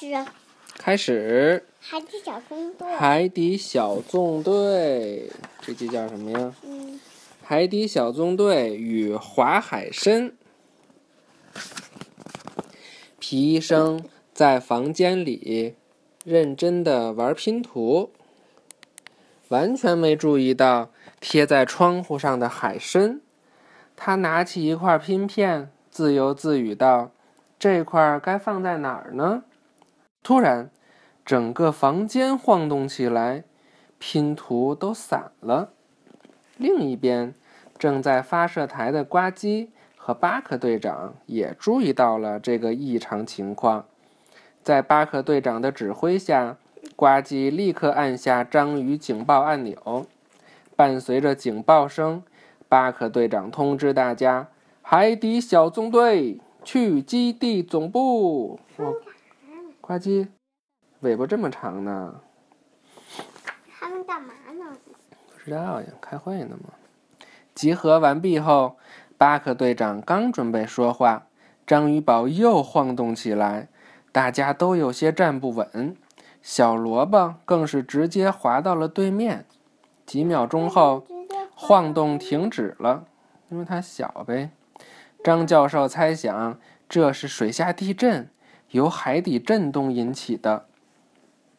始，开始。海底小纵队。海底小纵队，这集叫什么呀？嗯，海底小纵队与华海参。皮医生在房间里认真的玩拼图，完全没注意到贴在窗户上的海参。他拿起一块拼片，自由自语道：“这块该放在哪儿呢？”突然，整个房间晃动起来，拼图都散了。另一边，正在发射台的呱唧和巴克队长也注意到了这个异常情况。在巴克队长的指挥下，呱唧立刻按下章鱼警报按钮。伴随着警报声，巴克队长通知大家：“海底小纵队去基地总部。”呱唧，尾巴这么长呢？他们干嘛呢？不知道呀，开会呢吗？集合完毕后，巴克队长刚准备说话，章鱼堡又晃动起来，大家都有些站不稳。小萝卜更是直接滑到了对面。几秒钟后，晃动停止了，因为它小呗。张教授猜想这是水下地震，由海底震动引起的。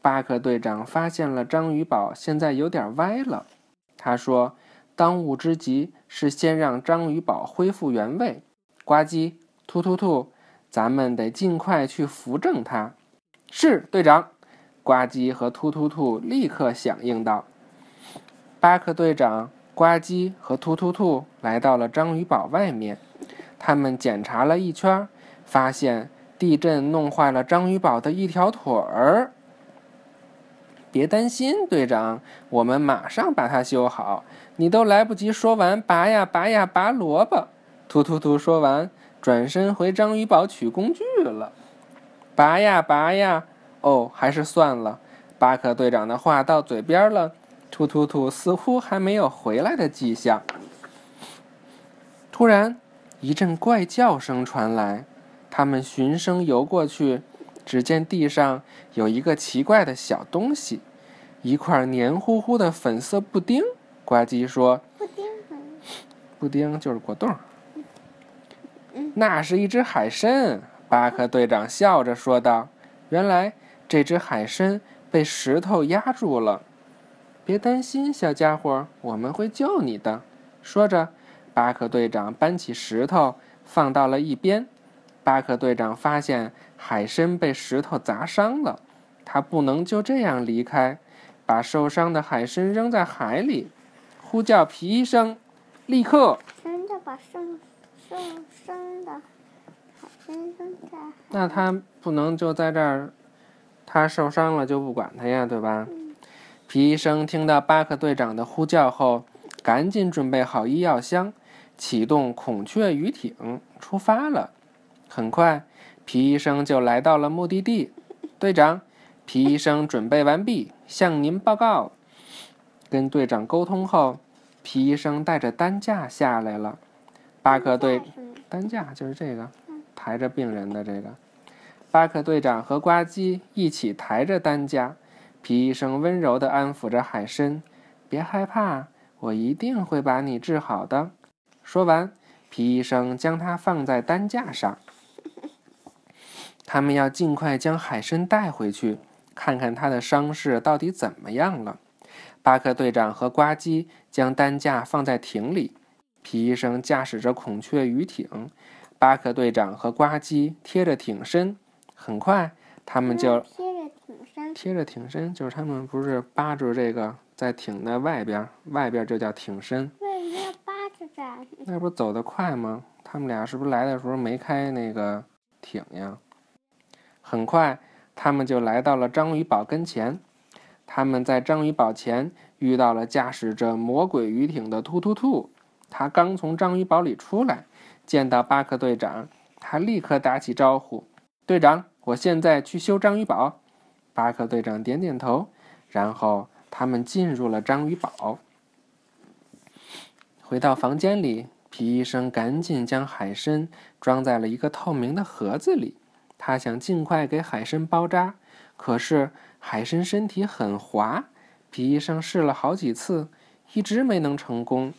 巴克队长发现了章鱼堡现在有点歪了，他说：“当务之急是先让章鱼堡恢复原位。”呱唧，突突突，咱们得尽快去扶正它。是队长，呱唧和突突兔立刻响应道。巴克队长、呱唧和突突兔来到了章鱼堡外面，他们检查了一圈，发现地震弄坏了章鱼堡的一条腿儿。别担心，队长，我们马上把它修好。你都来不及说完，拔呀拔呀拔萝卜。突突突说完，转身回章鱼堡取工具了。拔呀拔呀，哦，还是算了。巴克队长的话到嘴边了，突突突似乎还没有回来的迹象。突然，一阵怪叫声传来，他们循声游过去。只见地上有一个奇怪的小东西，一块黏糊糊的粉色布丁。呱唧说布丁：“布丁就是果冻。嗯”那是一只海参。巴克队长笑着说道：“原来这只海参被石头压住了。别担心，小家伙，我们会救你的。”说着，巴克队长搬起石头放到了一边。巴克队长发现海参被石头砸伤了，他不能就这样离开，把受伤的海参扔在海里，呼叫皮医生，立刻。真的把受受伤的海参扔在那他不能就在这儿，他受伤了就不管他呀，对吧？皮医生听到巴克队长的呼叫后，赶紧准备好医药箱，启动孔雀鱼艇出发了。很快，皮医生就来到了目的地。队长，皮医生准备完毕，向您报告。跟队长沟通后，皮医生带着担架下来了。巴克队担架就是这个，抬着病人的这个。巴克队长和呱唧一起抬着担架，皮医生温柔地安抚着海参：“别害怕，我一定会把你治好的。”说完，皮医生将它放在担架上。他们要尽快将海参带回去，看看他的伤势到底怎么样了。巴克队长和呱唧将担架放在艇里，皮医生驾驶着孔雀鱼艇，巴克队长和呱唧贴着艇身。很快，他们就贴着挺身，贴着艇身，就是他们不是扒住这个在艇的外边，外边就叫艇身。为什么要扒着站？那不是走得快吗？他们俩是不是来的时候没开那个艇呀？很快，他们就来到了章鱼堡跟前。他们在章鱼堡前遇到了驾驶着魔鬼鱼艇的突突兔。他刚从章鱼堡里出来，见到巴克队长，他立刻打起招呼：“队长，我现在去修章鱼堡。”巴克队长点点头，然后他们进入了章鱼堡。回到房间里，皮医生赶紧将海参装在了一个透明的盒子里。他想尽快给海参包扎，可是海参身体很滑，皮医生试了好几次，一直没能成功。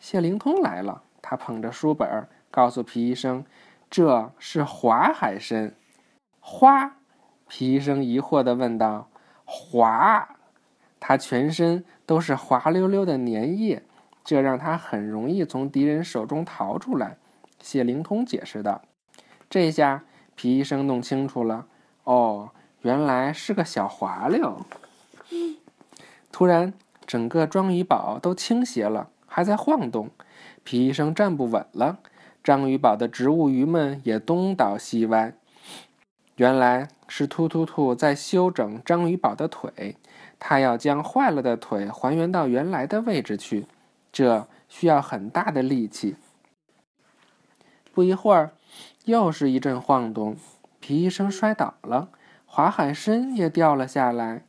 谢灵通来了，他捧着书本，告诉皮医生：“这是滑海参。”花，皮医生疑惑地问道：“滑？”它全身都是滑溜溜的粘液，这让它很容易从敌人手中逃出来。谢灵通解释道：“这下皮医生弄清楚了，哦，原来是个小滑溜。”突然，整个章鱼堡都倾斜了。还在晃动，皮医生站不稳了。章鱼堡的植物鱼们也东倒西歪。原来是突突兔在修整章鱼堡的腿，他要将坏了的腿还原到原来的位置去，这需要很大的力气。不一会儿，又是一阵晃动，皮医生摔倒了，滑海参也掉了下来。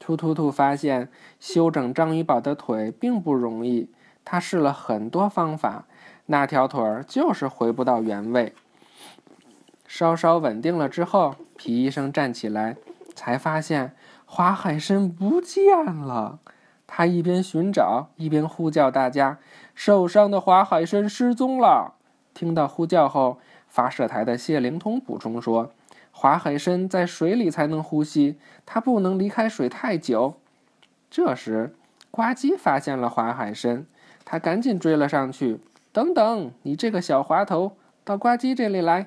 突突兔发现修整章鱼堡的腿并不容易。他试了很多方法，那条腿儿就是回不到原位。稍稍稳定了之后，皮医生站起来，才发现华海参不见了。他一边寻找，一边呼叫大家：“受伤的华海参失踪了！”听到呼叫后，发射台的谢灵通补充说：“花海参在水里才能呼吸，它不能离开水太久。”这时，呱唧发现了花海参。他赶紧追了上去。等等，你这个小滑头，到呱唧这里来！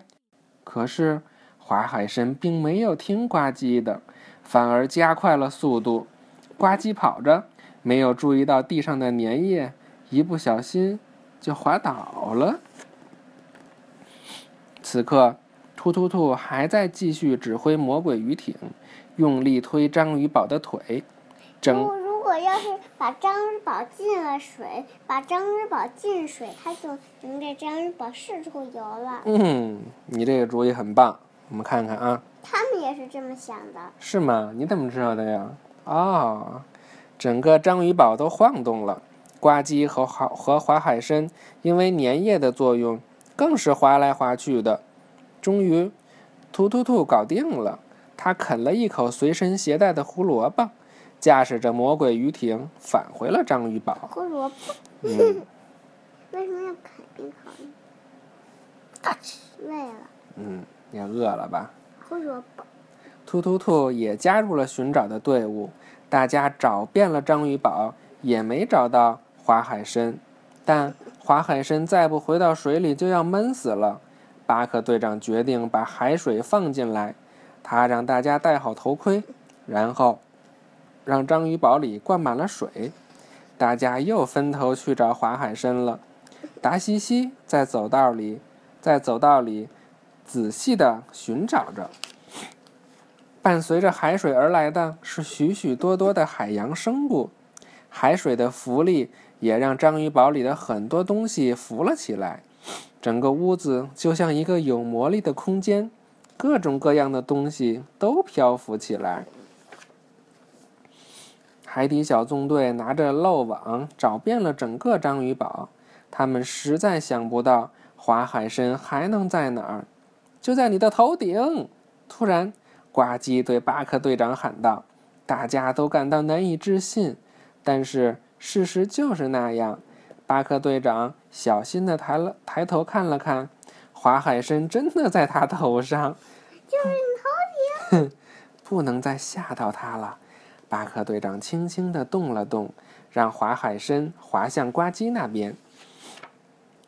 可是花海参并没有听呱唧的，反而加快了速度。呱唧跑着，没有注意到地上的粘液，一不小心就滑倒了。此刻，突突兔还在继续指挥魔鬼鱼艇，用力推章鱼堡的腿，整。如果要是把章鱼堡进了水，把章鱼堡进水，它就能这章鱼堡四处游了。嗯，你这个主意很棒。我们看看啊。他们也是这么想的。是吗？你怎么知道的呀？哦，整个章鱼堡都晃动了，呱唧和滑和滑海参因为粘液的作用，更是滑来滑去的。终于，突突兔搞定了，他啃了一口随身携带的胡萝卜。驾驶着魔鬼鱼艇返回了章鱼堡。胡萝卜。嗯。为什么要啃一口累了。嗯，也饿了吧？胡萝卜。突突兔也加入了寻找的队伍。大家找遍了章鱼堡，也没找到花海参。但花海参再不回到水里，就要闷死了。巴克队长决定把海水放进来。他让大家戴好头盔，然后。让章鱼堡里灌满了水，大家又分头去找华海参了。达西西在走道里，在走道里仔细地寻找着。伴随着海水而来的是许许多多的海洋生物，海水的浮力也让章鱼堡里的很多东西浮了起来。整个屋子就像一个有魔力的空间，各种各样的东西都漂浮起来。海底小纵队拿着漏网找遍了整个章鱼堡，他们实在想不到华海参还能在哪儿。就在你的头顶！突然，呱唧对巴克队长喊道：“大家都感到难以置信，但是事实就是那样。”巴克队长小心的抬了抬头看了看，华海参真的在他头上。就是你头顶。不能再吓到他了。巴克队长轻轻的动了动，让华海参滑向呱唧那边。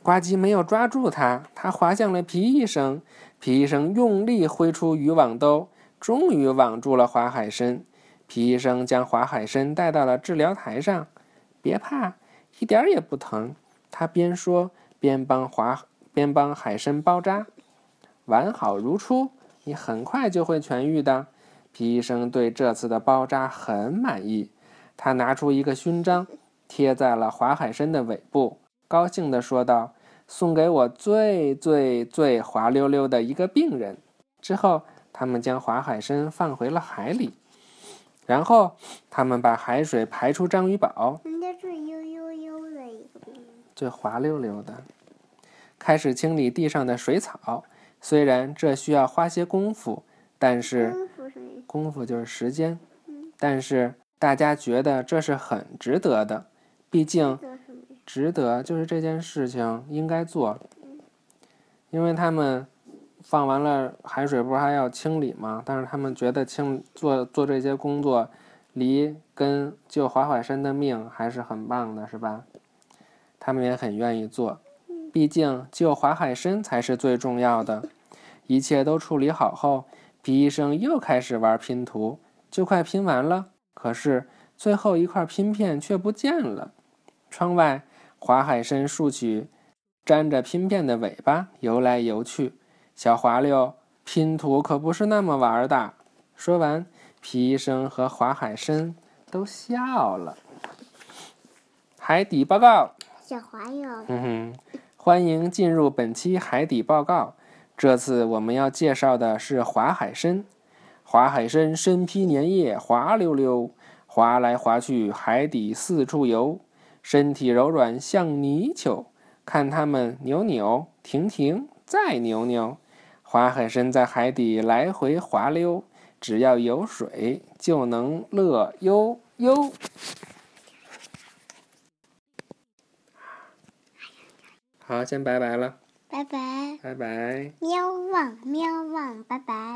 呱唧没有抓住它，它滑向了皮医生。皮医生用力挥出渔网兜，终于网住了华海参。皮医生将华海参带到了治疗台上。别怕，一点也不疼。他边说边帮华边帮海参包扎，完好如初。你很快就会痊愈的。皮医生对这次的包扎很满意，他拿出一个勋章，贴在了华海参的尾部，高兴地说道：“送给我最最最滑溜溜的一个病人。”之后，他们将华海参放回了海里，然后他们把海水排出章鱼堡。最滑溜溜的，开始清理地上的水草。虽然这需要花些功夫，但是功夫就是时间，但是大家觉得这是很值得的，毕竟？值得就是这件事情应该做，因为他们放完了海水不是还要清理吗？但是他们觉得清做做这些工作，离跟救华海山的命还是很棒的，是吧？他们也很愿意做，毕竟救华海参才是最重要的。一切都处理好后，皮医生又开始玩拼图，就快拼完了，可是最后一块拼片却不见了。窗外，华海参竖起粘着拼片的尾巴，游来游去。小滑溜，拼图可不是那么玩的。说完，皮医生和华海参都笑了。海底报告，小华友，欢迎进入本期海底报告。这次我们要介绍的是华海参。华海参身披粘液，滑溜溜，滑来滑去，海底四处游。身体柔软像泥鳅，看它们扭扭停停，再扭扭。华海参在海底来回滑溜，只要有水就能乐悠悠。好，先拜拜了，拜拜。拜拜。喵汪喵汪，拜拜。